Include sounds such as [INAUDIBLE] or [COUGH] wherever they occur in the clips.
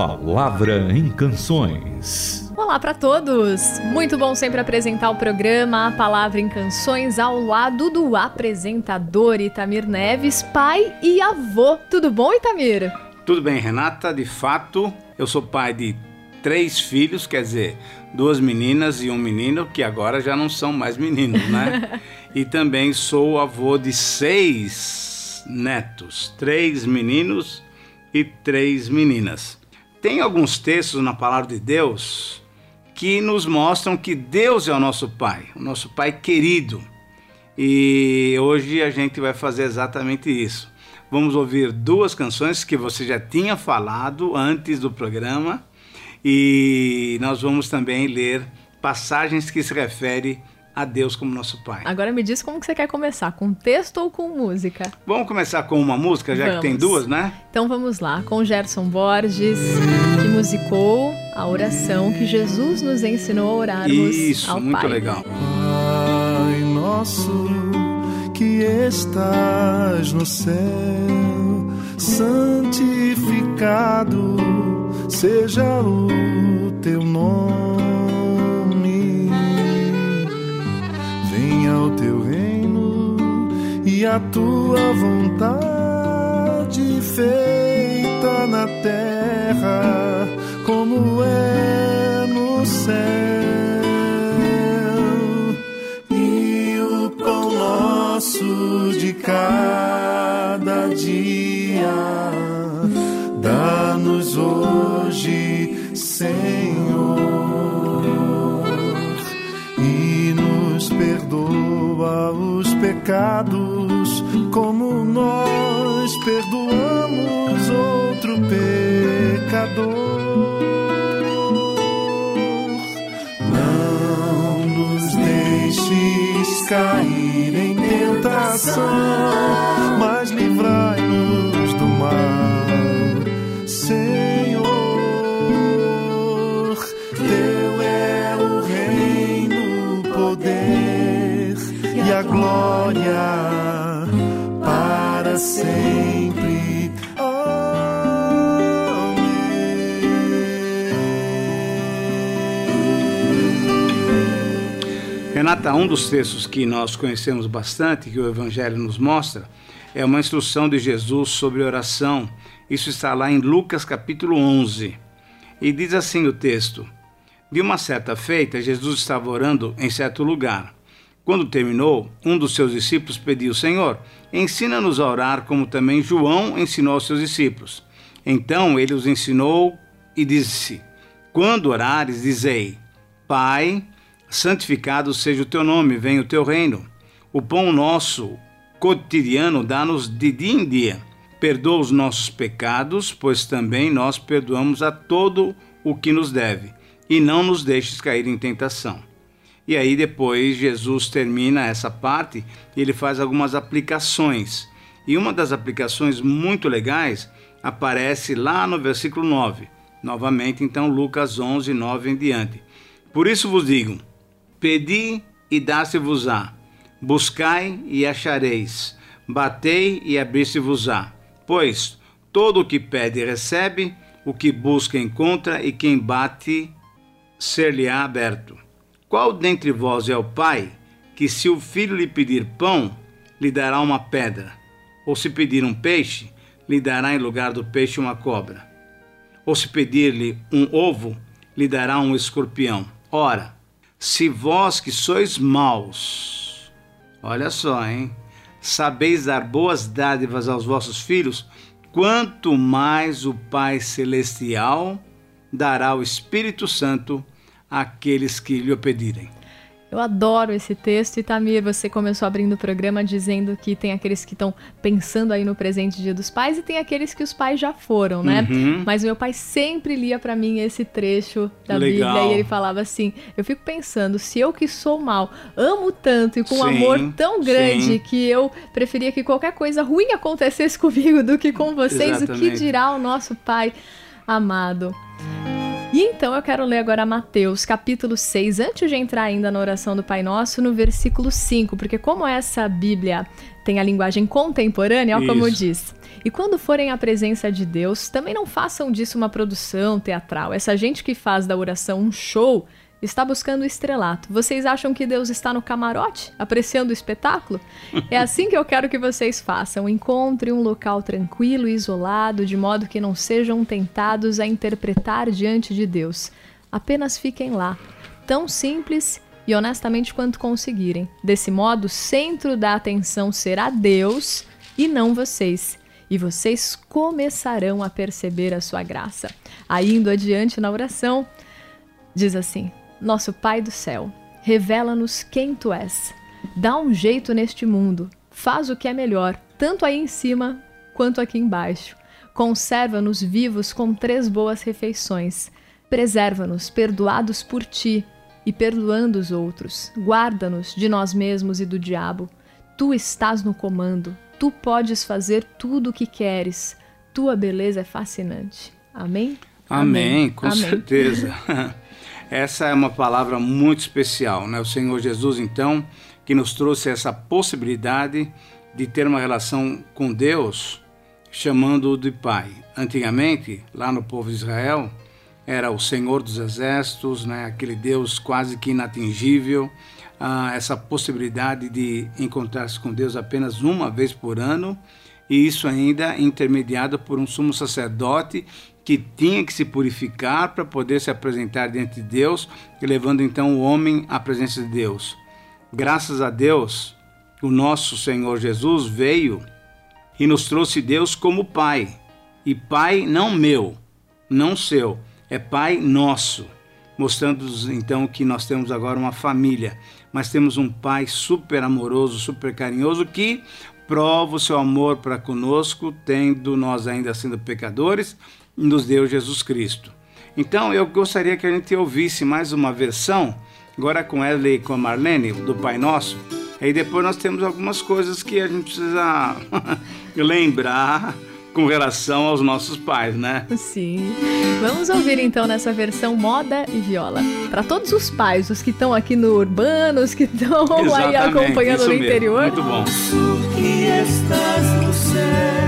Palavra em Canções. Olá para todos! Muito bom sempre apresentar o programa A Palavra em Canções ao lado do apresentador Itamir Neves, pai e avô. Tudo bom, Itamir? Tudo bem, Renata. De fato, eu sou pai de três filhos, quer dizer, duas meninas e um menino, que agora já não são mais meninos, né? [LAUGHS] e também sou avô de seis netos, três meninos e três meninas. Tem alguns textos na palavra de Deus que nos mostram que Deus é o nosso Pai, o nosso Pai querido. E hoje a gente vai fazer exatamente isso. Vamos ouvir duas canções que você já tinha falado antes do programa e nós vamos também ler passagens que se referem a Deus como nosso Pai. Agora me diz como que você quer começar, com texto ou com música? Vamos começar com uma música, já vamos. que tem duas, né? Então vamos lá, com Gerson Borges, que musicou a oração que Jesus nos ensinou a orarmos Isso, ao muito Pai. legal. Pai nosso que estás no céu, santificado seja o teu nome teu reino e a tua vontade feita na terra como é no céu. E o pão nosso de cada dia dá-nos hoje, Senhor perdoa os pecados, como nós perdoamos outro pecador. Não nos deixes cair em tentação, mas livrai-nos do mal. Senhor, teu é o reino, poder a glória para sempre. Renata, um dos textos que nós conhecemos bastante, que o Evangelho nos mostra, é uma instrução de Jesus sobre oração. Isso está lá em Lucas capítulo 11. E diz assim o texto: De uma certa feita, Jesus estava orando em certo lugar. Quando terminou, um dos seus discípulos pediu: Senhor, ensina-nos a orar como também João ensinou aos seus discípulos. Então ele os ensinou e disse: Quando orares, dizei: Pai, santificado seja o teu nome, venha o teu reino. O pão nosso cotidiano dá-nos de dia em dia. Perdoa os nossos pecados, pois também nós perdoamos a todo o que nos deve, e não nos deixes cair em tentação e aí depois Jesus termina essa parte e ele faz algumas aplicações. E uma das aplicações muito legais aparece lá no versículo 9. Novamente, então, Lucas 11, 9 em diante. Por isso vos digo: pedi e dá-se-vos-á, buscai e achareis, batei e abrir-se-vos-á. Pois todo o que pede recebe, o que busca encontra, e quem bate ser-lhe-á aberto. Qual dentre vós é o pai que, se o filho lhe pedir pão, lhe dará uma pedra? Ou se pedir um peixe, lhe dará em lugar do peixe uma cobra? Ou se pedir-lhe um ovo, lhe dará um escorpião? Ora, se vós que sois maus, olha só, hein? Sabeis dar boas dádivas aos vossos filhos, quanto mais o Pai Celestial dará o Espírito Santo àqueles que lhe o pedirem. Eu adoro esse texto e Tamir, você começou abrindo o programa dizendo que tem aqueles que estão pensando aí no presente Dia dos Pais e tem aqueles que os pais já foram, né? Uhum. Mas meu pai sempre lia para mim esse trecho da Legal. Bíblia e ele falava assim: "Eu fico pensando, se eu que sou mal, amo tanto e com um Sim, amor tão grande sim. que eu preferia que qualquer coisa ruim acontecesse [LAUGHS] comigo do que com vocês, o que Exatamente. dirá o nosso pai amado?" E então eu quero ler agora Mateus, capítulo 6, antes de entrar ainda na oração do Pai Nosso, no versículo 5, porque como essa Bíblia tem a linguagem contemporânea, ó, como diz. E quando forem à presença de Deus, também não façam disso uma produção teatral. Essa gente que faz da oração um show está buscando o estrelato. Vocês acham que Deus está no camarote, apreciando o espetáculo? É [LAUGHS] assim que eu quero que vocês façam. Encontre um local tranquilo e isolado, de modo que não sejam tentados a interpretar diante de Deus. Apenas fiquem lá, tão simples e honestamente quanto conseguirem. Desse modo, o centro da atenção será Deus e não vocês. E vocês começarão a perceber a sua graça. Aí, indo adiante na oração, diz assim: Nosso Pai do céu, revela-nos quem tu és. Dá um jeito neste mundo. Faz o que é melhor, tanto aí em cima quanto aqui embaixo. Conserva-nos vivos com três boas refeições. Preserva-nos perdoados por ti e perdoando os outros. Guarda-nos de nós mesmos e do diabo. Tu estás no comando. Tu podes fazer tudo o que queres. Tua beleza é fascinante. Amém? Amém, com Amém. certeza. [LAUGHS] Essa é uma palavra muito especial, né? O Senhor Jesus, então, que nos trouxe essa possibilidade de ter uma relação com Deus, chamando-o de Pai. Antigamente, lá no povo de Israel, era o Senhor dos Exércitos, né? Aquele Deus quase que inatingível. Ah, essa possibilidade de encontrar-se com Deus apenas uma vez por ano, e isso ainda intermediado por um sumo sacerdote que tinha que se purificar para poder se apresentar diante de Deus, levando então o homem à presença de Deus. Graças a Deus, o nosso Senhor Jesus veio e nos trouxe Deus como Pai. E Pai não meu, não seu, é Pai nosso, mostrando-nos então que nós temos agora uma família, mas temos um Pai super amoroso, super carinhoso que prova o seu amor para conosco, tendo nós ainda sendo pecadores, nos deu Jesus Cristo. Então eu gostaria que a gente ouvisse mais uma versão, agora com Wesley e com a Marlene, do Pai Nosso. Aí depois nós temos algumas coisas que a gente precisa [LAUGHS] lembrar com relação aos nossos pais, né? Sim. Vamos ouvir então nessa versão moda e viola. Para todos os pais, os que estão aqui no urbano, os que estão [LAUGHS] aí acompanhando isso no mesmo. interior. Muito bom. que estás no céu,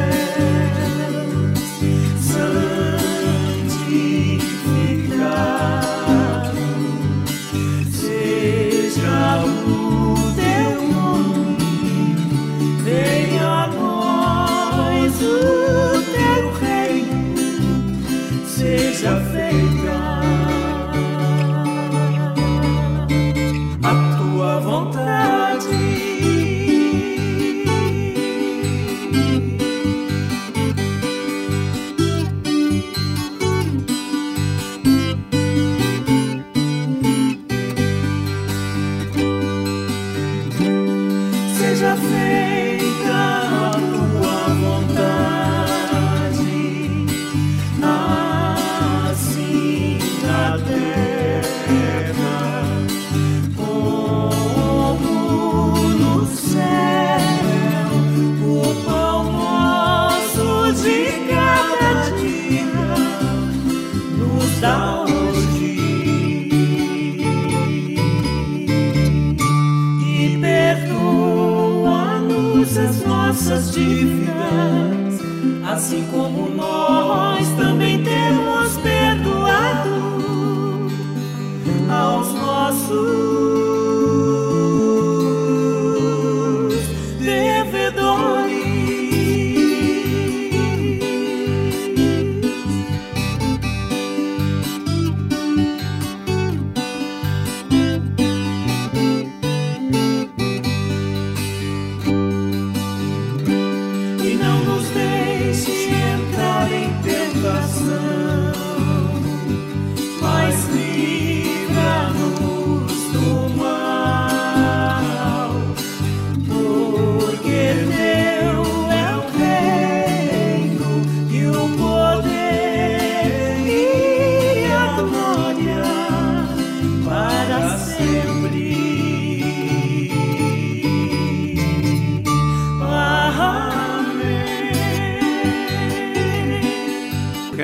nossas dívidas, assim como nós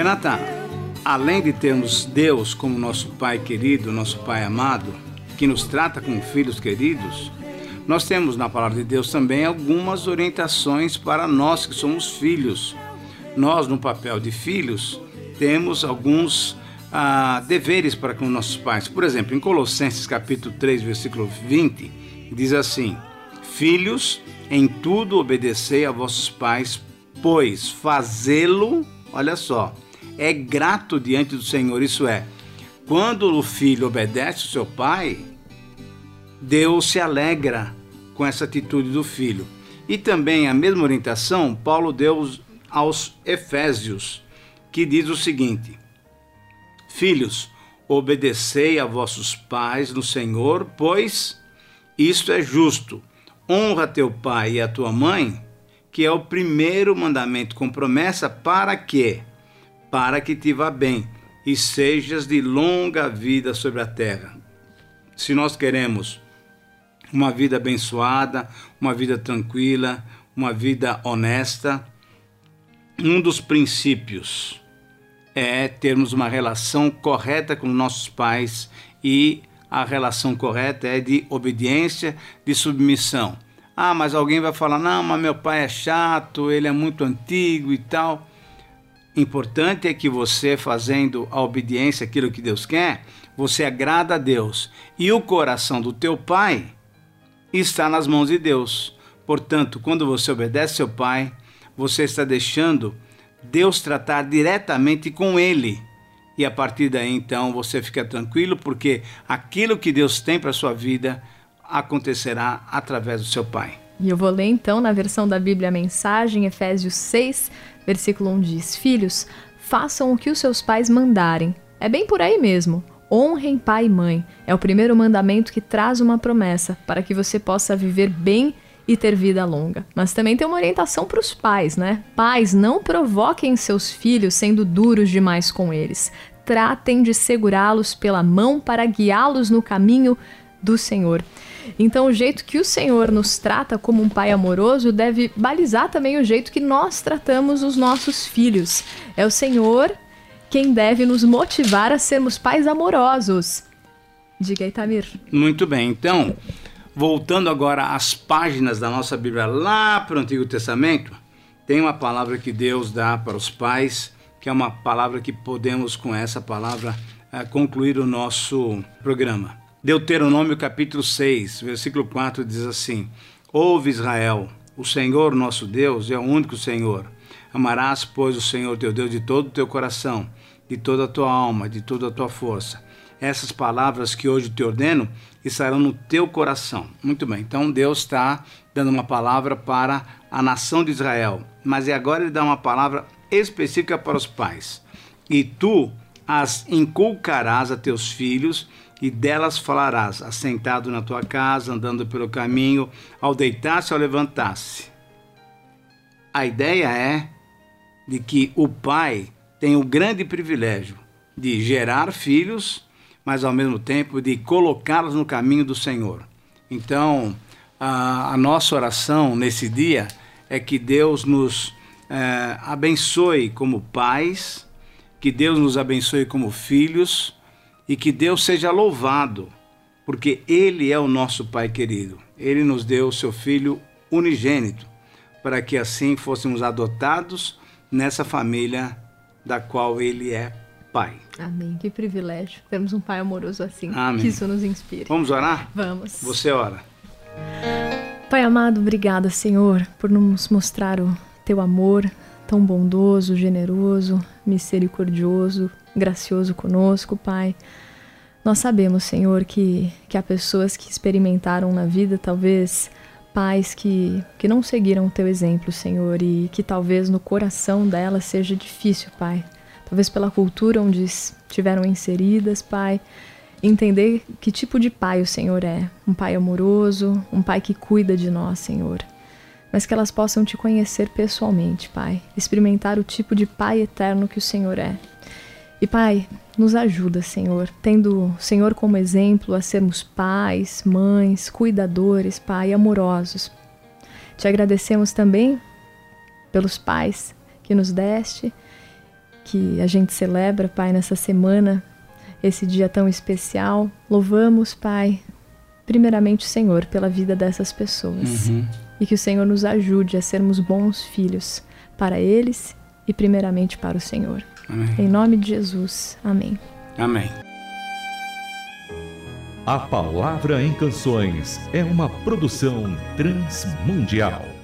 Renata, além de termos Deus como nosso Pai querido, nosso Pai amado, que nos trata como filhos queridos, nós temos na palavra de Deus também algumas orientações para nós que somos filhos. Nós, no papel de filhos, temos alguns ah, deveres para com nossos pais. Por exemplo, em Colossenses capítulo 3, versículo 20, diz assim: Filhos, em tudo obedecei a vossos pais, pois fazê-lo, olha só, é grato diante do Senhor. Isso é, quando o filho obedece o seu pai, Deus se alegra com essa atitude do filho. E também a mesma orientação Paulo deu aos Efésios, que diz o seguinte: Filhos, obedecei a vossos pais no Senhor, pois isto é justo. Honra teu pai e a tua mãe, que é o primeiro mandamento com promessa para que para que te vá bem e sejas de longa vida sobre a terra. Se nós queremos uma vida abençoada, uma vida tranquila, uma vida honesta, um dos princípios é termos uma relação correta com nossos pais e a relação correta é de obediência, de submissão. Ah, mas alguém vai falar: não, mas meu pai é chato, ele é muito antigo e tal. Importante é que você, fazendo a obediência, aquilo que Deus quer, você agrada a Deus. E o coração do teu pai está nas mãos de Deus. Portanto, quando você obedece seu pai, você está deixando Deus tratar diretamente com ele. E a partir daí, então, você fica tranquilo, porque aquilo que Deus tem para sua vida acontecerá através do seu Pai. E eu vou ler então na versão da Bíblia a mensagem, Efésios 6, versículo 1 diz: Filhos, façam o que os seus pais mandarem. É bem por aí mesmo. Honrem pai e mãe. É o primeiro mandamento que traz uma promessa para que você possa viver bem e ter vida longa. Mas também tem uma orientação para os pais, né? Pais, não provoquem seus filhos sendo duros demais com eles. Tratem de segurá-los pela mão para guiá-los no caminho do Senhor. Então, o jeito que o Senhor nos trata como um pai amoroso deve balizar também o jeito que nós tratamos os nossos filhos. É o Senhor quem deve nos motivar a sermos pais amorosos. Diga aí, Tamir. Muito bem. Então, voltando agora às páginas da nossa Bíblia lá para o Antigo Testamento, tem uma palavra que Deus dá para os pais, que é uma palavra que podemos, com essa palavra, eh, concluir o nosso programa. Deuteronômio capítulo 6, versículo 4 diz assim: Ouve Israel, o Senhor nosso Deus é o único Senhor. Amarás, pois, o Senhor teu Deus de todo o teu coração, de toda a tua alma, de toda a tua força essas palavras que hoje te ordeno estarão no teu coração. Muito bem, então Deus está dando uma palavra para a nação de Israel, mas agora ele dá uma palavra específica para os pais. E tu as inculcarás a teus filhos e delas falarás, assentado na tua casa, andando pelo caminho, ao deitar-se ou levantar-se. A ideia é de que o pai tem o grande privilégio de gerar filhos mas ao mesmo tempo de colocá-los no caminho do Senhor. Então, a, a, nossa oração nesse dia é que Deus nos é, abençoe como pais, que Deus nos abençoe como filhos e que Deus seja louvado, porque Ele é o nosso Pai querido. Ele nos deu o seu Filho unigênito, para que assim fôssemos adotados nessa família da qual Ele é Pai. Amém. Que privilégio. Temos um Pai amoroso assim. Amém. Que isso nos inspire. Vamos orar? Vamos. Você ora. Pai amado, obrigada, Senhor, por nos mostrar o teu amor tão bondoso, generoso, misericordioso, gracioso conosco, Pai. Nós sabemos, Senhor, que, que há pessoas que experimentaram na vida, talvez, pais que, que não seguiram o teu exemplo, Senhor, e que talvez no coração delas seja difícil, Pai talvez pela cultura onde estiveram inseridas, Pai. Entender que tipo de pai o Senhor é. Um pai amoroso, um pai que cuida de nós, Senhor. Mas que elas possam te conhecer pessoalmente, Pai. Experimentar o tipo de pai eterno que o Senhor é. E, Pai, nos ajuda, Senhor, tendo o Senhor como exemplo a sermos pais, mães, cuidadores, Pai, amorosos. Te agradecemos também pelos pais que nos deste que a gente celebra, Pai, nessa semana, esse dia tão especial. Louvamos, Pai, primeiramente, Senhor, pela vida dessas pessoas. Uhum. E que o Senhor nos ajude a sermos bons filhos para eles e, primeiramente, para o Senhor. Amém. Em nome de Jesus. Amém. Amém. A Palavra em Canções é uma produção transmundial.